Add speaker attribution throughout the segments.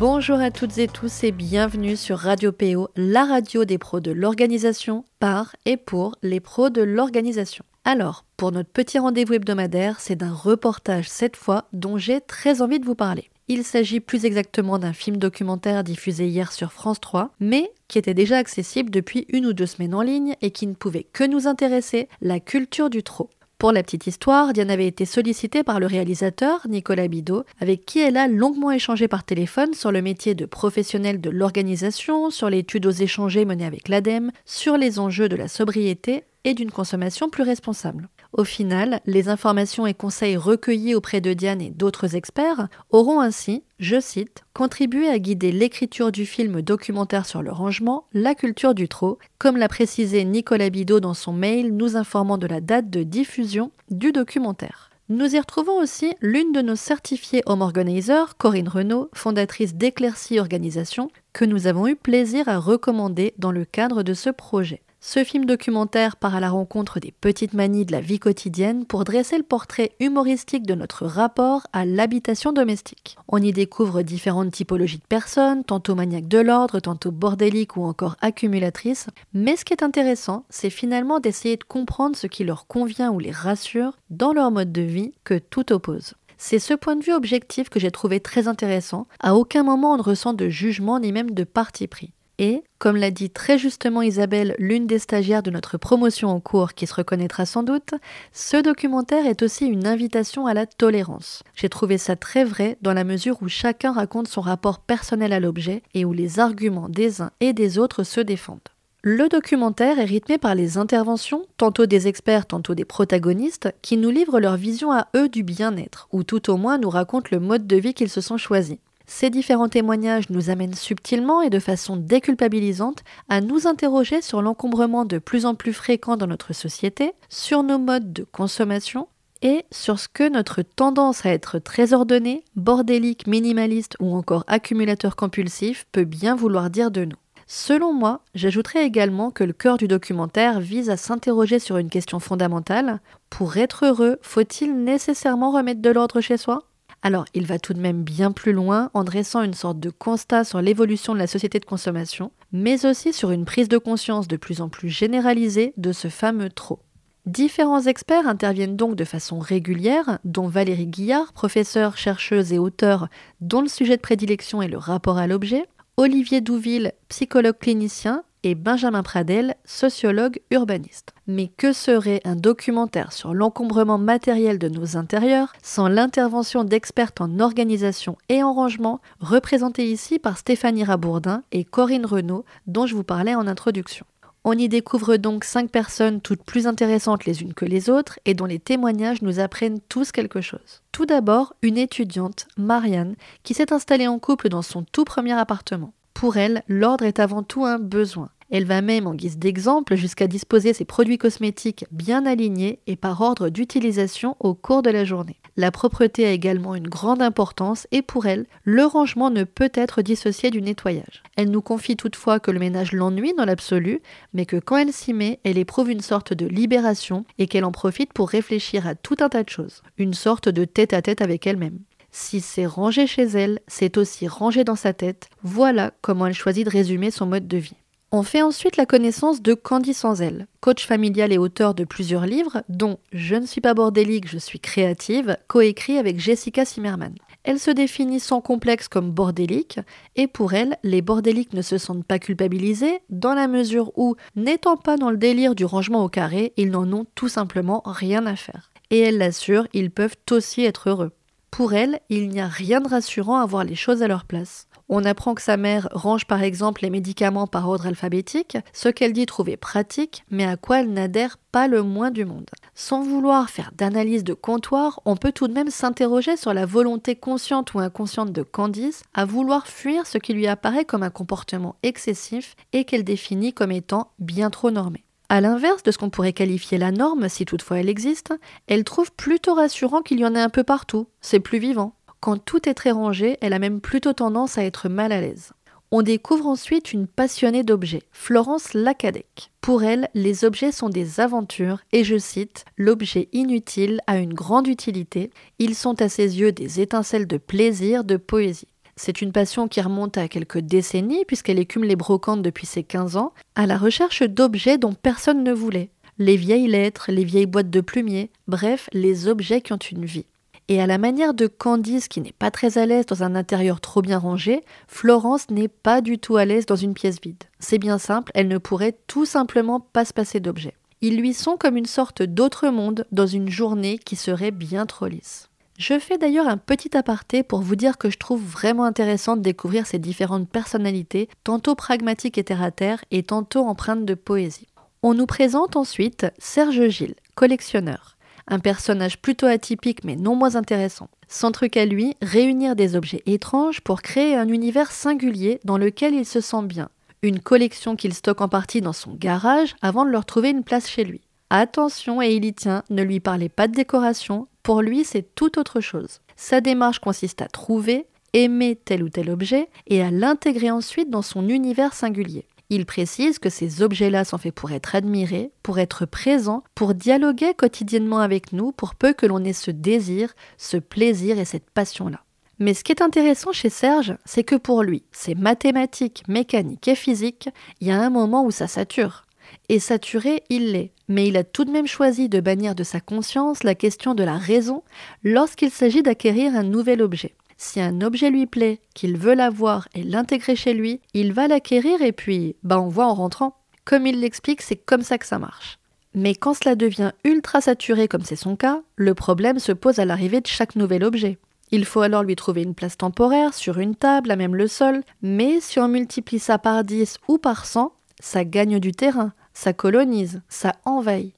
Speaker 1: Bonjour à toutes et tous et bienvenue sur Radio PO, la radio des pros de l'organisation, par et pour les pros de l'organisation. Alors, pour notre petit rendez-vous hebdomadaire, c'est d'un reportage cette fois dont j'ai très envie de vous parler. Il s'agit plus exactement d'un film documentaire diffusé hier sur France 3, mais qui était déjà accessible depuis une ou deux semaines en ligne et qui ne pouvait que nous intéresser, la culture du trot. Pour la petite histoire, Diane avait été sollicitée par le réalisateur, Nicolas Bidot, avec qui elle a longuement échangé par téléphone sur le métier de professionnel de l'organisation, sur l'étude aux échangés menée avec l'ADEME, sur les enjeux de la sobriété et d'une consommation plus responsable. Au final, les informations et conseils recueillis auprès de Diane et d'autres experts auront ainsi, je cite, contribué à guider l'écriture du film documentaire sur le rangement, la culture du trot, comme l'a précisé Nicolas Bidot dans son mail nous informant de la date de diffusion du documentaire. Nous y retrouvons aussi l'une de nos certifiées home organizers, Corinne Renaud, fondatrice d'Éclaircie Organisation, que nous avons eu plaisir à recommander dans le cadre de ce projet. Ce film documentaire part à la rencontre des petites manies de la vie quotidienne pour dresser le portrait humoristique de notre rapport à l'habitation domestique. On y découvre différentes typologies de personnes, tantôt maniaques de l'ordre, tantôt bordéliques ou encore accumulatrices, mais ce qui est intéressant, c'est finalement d'essayer de comprendre ce qui leur convient ou les rassure dans leur mode de vie que tout oppose. C'est ce point de vue objectif que j'ai trouvé très intéressant. À aucun moment on ne ressent de jugement ni même de parti pris. Et, comme l'a dit très justement Isabelle, l'une des stagiaires de notre promotion en cours qui se reconnaîtra sans doute, ce documentaire est aussi une invitation à la tolérance. J'ai trouvé ça très vrai dans la mesure où chacun raconte son rapport personnel à l'objet et où les arguments des uns et des autres se défendent. Le documentaire est rythmé par les interventions, tantôt des experts, tantôt des protagonistes, qui nous livrent leur vision à eux du bien-être, ou tout au moins nous racontent le mode de vie qu'ils se sont choisis. Ces différents témoignages nous amènent subtilement et de façon déculpabilisante à nous interroger sur l'encombrement de plus en plus fréquent dans notre société, sur nos modes de consommation et sur ce que notre tendance à être très ordonné, bordélique, minimaliste ou encore accumulateur compulsif peut bien vouloir dire de nous. Selon moi, j'ajouterais également que le cœur du documentaire vise à s'interroger sur une question fondamentale. Pour être heureux, faut-il nécessairement remettre de l'ordre chez soi? Alors, il va tout de même bien plus loin en dressant une sorte de constat sur l'évolution de la société de consommation, mais aussi sur une prise de conscience de plus en plus généralisée de ce fameux trop. Différents experts interviennent donc de façon régulière, dont Valérie Guillard, professeure, chercheuse et auteur dont le sujet de prédilection est le rapport à l'objet, Olivier Douville, psychologue clinicien, et Benjamin Pradel, sociologue urbaniste. Mais que serait un documentaire sur l'encombrement matériel de nos intérieurs sans l'intervention d'expertes en organisation et en rangement représentées ici par Stéphanie Rabourdin et Corinne Renaud dont je vous parlais en introduction. On y découvre donc cinq personnes toutes plus intéressantes les unes que les autres et dont les témoignages nous apprennent tous quelque chose. Tout d'abord, une étudiante, Marianne, qui s'est installée en couple dans son tout premier appartement. Pour elle, l'ordre est avant tout un besoin. Elle va même, en guise d'exemple, jusqu'à disposer ses produits cosmétiques bien alignés et par ordre d'utilisation au cours de la journée. La propreté a également une grande importance et pour elle, le rangement ne peut être dissocié du nettoyage. Elle nous confie toutefois que le ménage l'ennuie dans l'absolu, mais que quand elle s'y met, elle éprouve une sorte de libération et qu'elle en profite pour réfléchir à tout un tas de choses, une sorte de tête à tête avec elle-même. Si c'est rangé chez elle, c'est aussi rangé dans sa tête. Voilà comment elle choisit de résumer son mode de vie. On fait ensuite la connaissance de Candy Sanzel, coach familial et auteur de plusieurs livres, dont Je ne suis pas bordélique, je suis créative, coécrit avec Jessica Zimmerman. Elle se définit sans complexe comme bordélique, et pour elle, les bordéliques ne se sentent pas culpabilisés, dans la mesure où, n'étant pas dans le délire du rangement au carré, ils n'en ont tout simplement rien à faire. Et elle l'assure, ils peuvent aussi être heureux. Pour elle, il n'y a rien de rassurant à voir les choses à leur place. On apprend que sa mère range par exemple les médicaments par ordre alphabétique, ce qu'elle dit trouver pratique, mais à quoi elle n'adhère pas le moins du monde. Sans vouloir faire d'analyse de comptoir, on peut tout de même s'interroger sur la volonté consciente ou inconsciente de Candice à vouloir fuir ce qui lui apparaît comme un comportement excessif et qu'elle définit comme étant bien trop normé. A l'inverse de ce qu'on pourrait qualifier la norme, si toutefois elle existe, elle trouve plutôt rassurant qu'il y en ait un peu partout, c'est plus vivant. Quand tout est très rangé, elle a même plutôt tendance à être mal à l'aise. On découvre ensuite une passionnée d'objets, Florence Lacadec. Pour elle, les objets sont des aventures et je cite, L'objet inutile a une grande utilité, ils sont à ses yeux des étincelles de plaisir, de poésie. C'est une passion qui remonte à quelques décennies puisqu'elle écume les brocantes depuis ses 15 ans, à la recherche d'objets dont personne ne voulait. Les vieilles lettres, les vieilles boîtes de plumiers, bref, les objets qui ont une vie. Et à la manière de Candice qui n'est pas très à l'aise dans un intérieur trop bien rangé, Florence n'est pas du tout à l'aise dans une pièce vide. C'est bien simple, elle ne pourrait tout simplement pas se passer d'objets. Ils lui sont comme une sorte d'autre monde dans une journée qui serait bien trop lisse. Je fais d'ailleurs un petit aparté pour vous dire que je trouve vraiment intéressant de découvrir ces différentes personnalités, tantôt pragmatiques et terre à terre, et tantôt empreintes de poésie. On nous présente ensuite Serge Gilles, collectionneur un personnage plutôt atypique mais non moins intéressant. Son truc à lui, réunir des objets étranges pour créer un univers singulier dans lequel il se sent bien. Une collection qu'il stocke en partie dans son garage avant de leur trouver une place chez lui. Attention, et il y tient, ne lui parlez pas de décoration, pour lui c'est tout autre chose. Sa démarche consiste à trouver, aimer tel ou tel objet et à l'intégrer ensuite dans son univers singulier. Il précise que ces objets-là sont faits pour être admirés, pour être présents, pour dialoguer quotidiennement avec nous, pour peu que l'on ait ce désir, ce plaisir et cette passion-là. Mais ce qui est intéressant chez Serge, c'est que pour lui, c'est mathématiques, mécanique et physique, il y a un moment où ça sature. Et saturé, il l'est, mais il a tout de même choisi de bannir de sa conscience la question de la raison lorsqu'il s'agit d'acquérir un nouvel objet. Si un objet lui plaît, qu'il veut l'avoir et l'intégrer chez lui, il va l'acquérir et puis, bah on voit en rentrant. Comme il l'explique, c'est comme ça que ça marche. Mais quand cela devient ultra saturé comme c'est son cas, le problème se pose à l'arrivée de chaque nouvel objet. Il faut alors lui trouver une place temporaire, sur une table, à même le sol, mais si on multiplie ça par 10 ou par 100, ça gagne du terrain, ça colonise, ça envahit.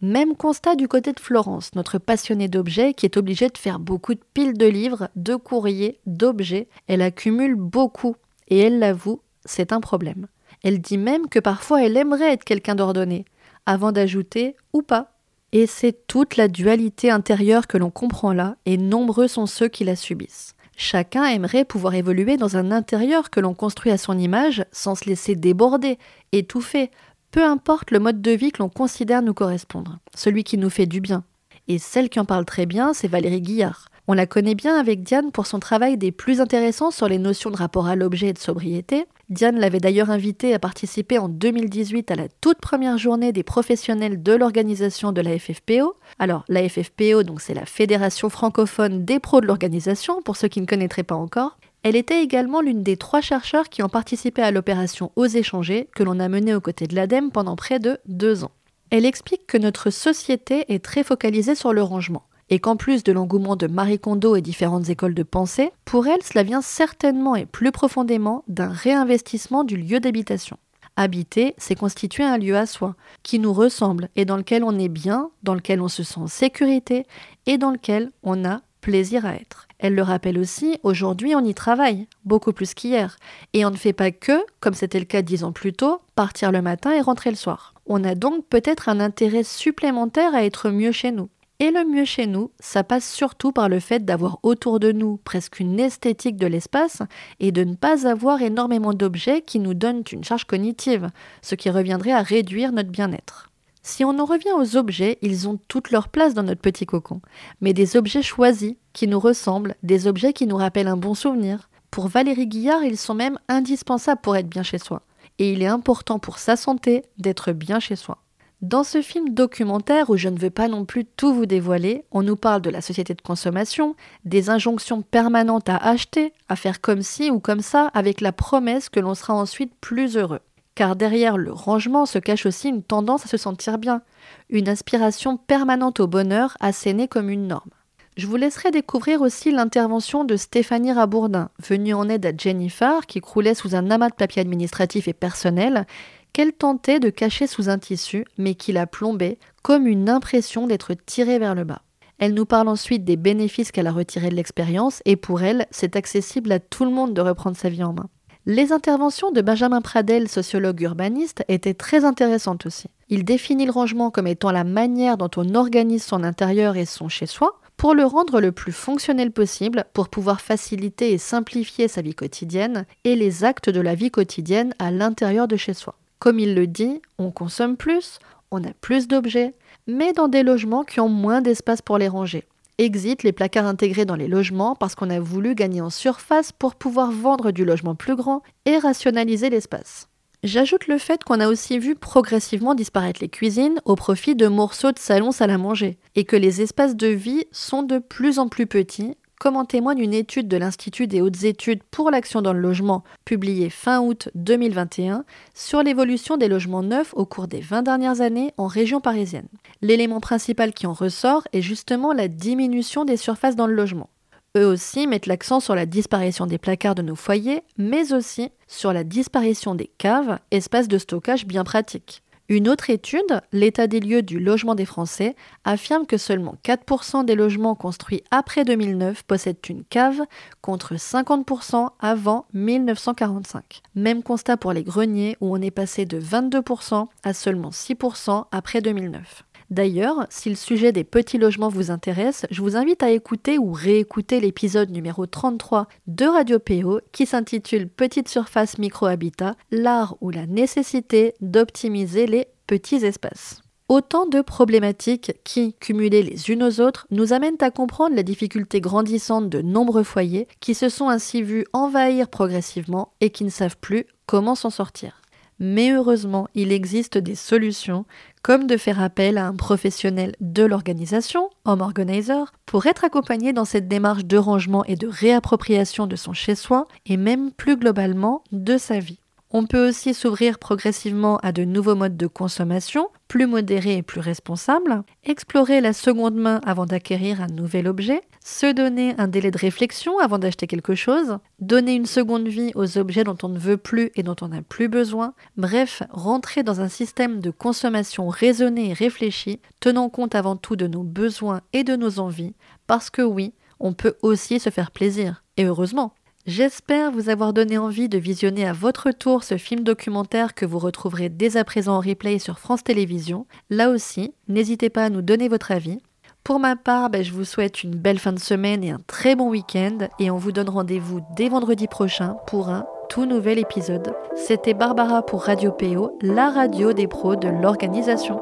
Speaker 1: Même constat du côté de Florence, notre passionnée d'objets qui est obligée de faire beaucoup de piles de livres, de courriers, d'objets. Elle accumule beaucoup et elle l'avoue, c'est un problème. Elle dit même que parfois elle aimerait être quelqu'un d'ordonné, avant d'ajouter ou pas. Et c'est toute la dualité intérieure que l'on comprend là, et nombreux sont ceux qui la subissent. Chacun aimerait pouvoir évoluer dans un intérieur que l'on construit à son image sans se laisser déborder, étouffer, peu importe le mode de vie que l'on considère nous correspondre, celui qui nous fait du bien. Et celle qui en parle très bien, c'est Valérie Guillard. On la connaît bien avec Diane pour son travail des plus intéressants sur les notions de rapport à l'objet et de sobriété. Diane l'avait d'ailleurs invitée à participer en 2018 à la toute première journée des professionnels de l'organisation de la FFPO. Alors, la FFPO, donc c'est la Fédération francophone des pros de l'organisation, pour ceux qui ne connaîtraient pas encore. Elle était également l'une des trois chercheurs qui ont participé à l'opération Oser changer que l'on a menée aux côtés de l'ADEME pendant près de deux ans. Elle explique que notre société est très focalisée sur le rangement et qu'en plus de l'engouement de Marie Kondo et différentes écoles de pensée, pour elle, cela vient certainement et plus profondément d'un réinvestissement du lieu d'habitation. Habiter, c'est constituer un lieu à soi, qui nous ressemble et dans lequel on est bien, dans lequel on se sent en sécurité et dans lequel on a plaisir à être. Elle le rappelle aussi, aujourd'hui on y travaille, beaucoup plus qu'hier. Et on ne fait pas que, comme c'était le cas dix ans plus tôt, partir le matin et rentrer le soir. On a donc peut-être un intérêt supplémentaire à être mieux chez nous. Et le mieux chez nous, ça passe surtout par le fait d'avoir autour de nous presque une esthétique de l'espace et de ne pas avoir énormément d'objets qui nous donnent une charge cognitive, ce qui reviendrait à réduire notre bien-être. Si on en revient aux objets, ils ont toute leur place dans notre petit cocon, mais des objets choisis, qui nous ressemblent, des objets qui nous rappellent un bon souvenir. Pour Valérie Guillard, ils sont même indispensables pour être bien chez soi. Et il est important pour sa santé d'être bien chez soi. Dans ce film documentaire où je ne veux pas non plus tout vous dévoiler, on nous parle de la société de consommation, des injonctions permanentes à acheter, à faire comme ci ou comme ça, avec la promesse que l'on sera ensuite plus heureux car derrière le rangement se cache aussi une tendance à se sentir bien, une aspiration permanente au bonheur assénée comme une norme. Je vous laisserai découvrir aussi l'intervention de Stéphanie Rabourdin, venue en aide à Jennifer, qui croulait sous un amas de papier administratif et personnel, qu'elle tentait de cacher sous un tissu, mais qui la plombait comme une impression d'être tiré vers le bas. Elle nous parle ensuite des bénéfices qu'elle a retirés de l'expérience et pour elle, c'est accessible à tout le monde de reprendre sa vie en main. Les interventions de Benjamin Pradel, sociologue urbaniste, étaient très intéressantes aussi. Il définit le rangement comme étant la manière dont on organise son intérieur et son chez-soi pour le rendre le plus fonctionnel possible, pour pouvoir faciliter et simplifier sa vie quotidienne et les actes de la vie quotidienne à l'intérieur de chez soi. Comme il le dit, on consomme plus, on a plus d'objets, mais dans des logements qui ont moins d'espace pour les ranger. Exit les placards intégrés dans les logements parce qu'on a voulu gagner en surface pour pouvoir vendre du logement plus grand et rationaliser l'espace. J'ajoute le fait qu'on a aussi vu progressivement disparaître les cuisines au profit de morceaux de salon salle à manger, et que les espaces de vie sont de plus en plus petits, comme en témoigne une étude de l'Institut des hautes études pour l'action dans le logement, publiée fin août 2021, sur l'évolution des logements neufs au cours des 20 dernières années en région parisienne. L'élément principal qui en ressort est justement la diminution des surfaces dans le logement. Eux aussi mettent l'accent sur la disparition des placards de nos foyers, mais aussi sur la disparition des caves, espaces de stockage bien pratiques. Une autre étude, l'état des lieux du logement des Français, affirme que seulement 4% des logements construits après 2009 possèdent une cave, contre 50% avant 1945. Même constat pour les greniers, où on est passé de 22% à seulement 6% après 2009. D'ailleurs, si le sujet des petits logements vous intéresse, je vous invite à écouter ou réécouter l'épisode numéro 33 de Radio PO qui s'intitule Petite surface micro-habitat, l'art ou la nécessité d'optimiser les petits espaces. Autant de problématiques qui, cumulées les unes aux autres, nous amènent à comprendre la difficulté grandissante de nombreux foyers qui se sont ainsi vus envahir progressivement et qui ne savent plus comment s'en sortir. Mais heureusement, il existe des solutions, comme de faire appel à un professionnel de l'organisation, home organizer, pour être accompagné dans cette démarche de rangement et de réappropriation de son chez-soi, et même plus globalement de sa vie. On peut aussi s'ouvrir progressivement à de nouveaux modes de consommation, plus modérés et plus responsables, explorer la seconde main avant d'acquérir un nouvel objet, se donner un délai de réflexion avant d'acheter quelque chose, donner une seconde vie aux objets dont on ne veut plus et dont on n'a plus besoin, bref, rentrer dans un système de consommation raisonné et réfléchi, tenant compte avant tout de nos besoins et de nos envies, parce que oui, on peut aussi se faire plaisir, et heureusement. J'espère vous avoir donné envie de visionner à votre tour ce film documentaire que vous retrouverez dès à présent en replay sur France Télévisions. Là aussi, n'hésitez pas à nous donner votre avis. Pour ma part, ben, je vous souhaite une belle fin de semaine et un très bon week-end et on vous donne rendez-vous dès vendredi prochain pour un tout nouvel épisode. C'était Barbara pour Radio PO, la radio des pros de l'organisation.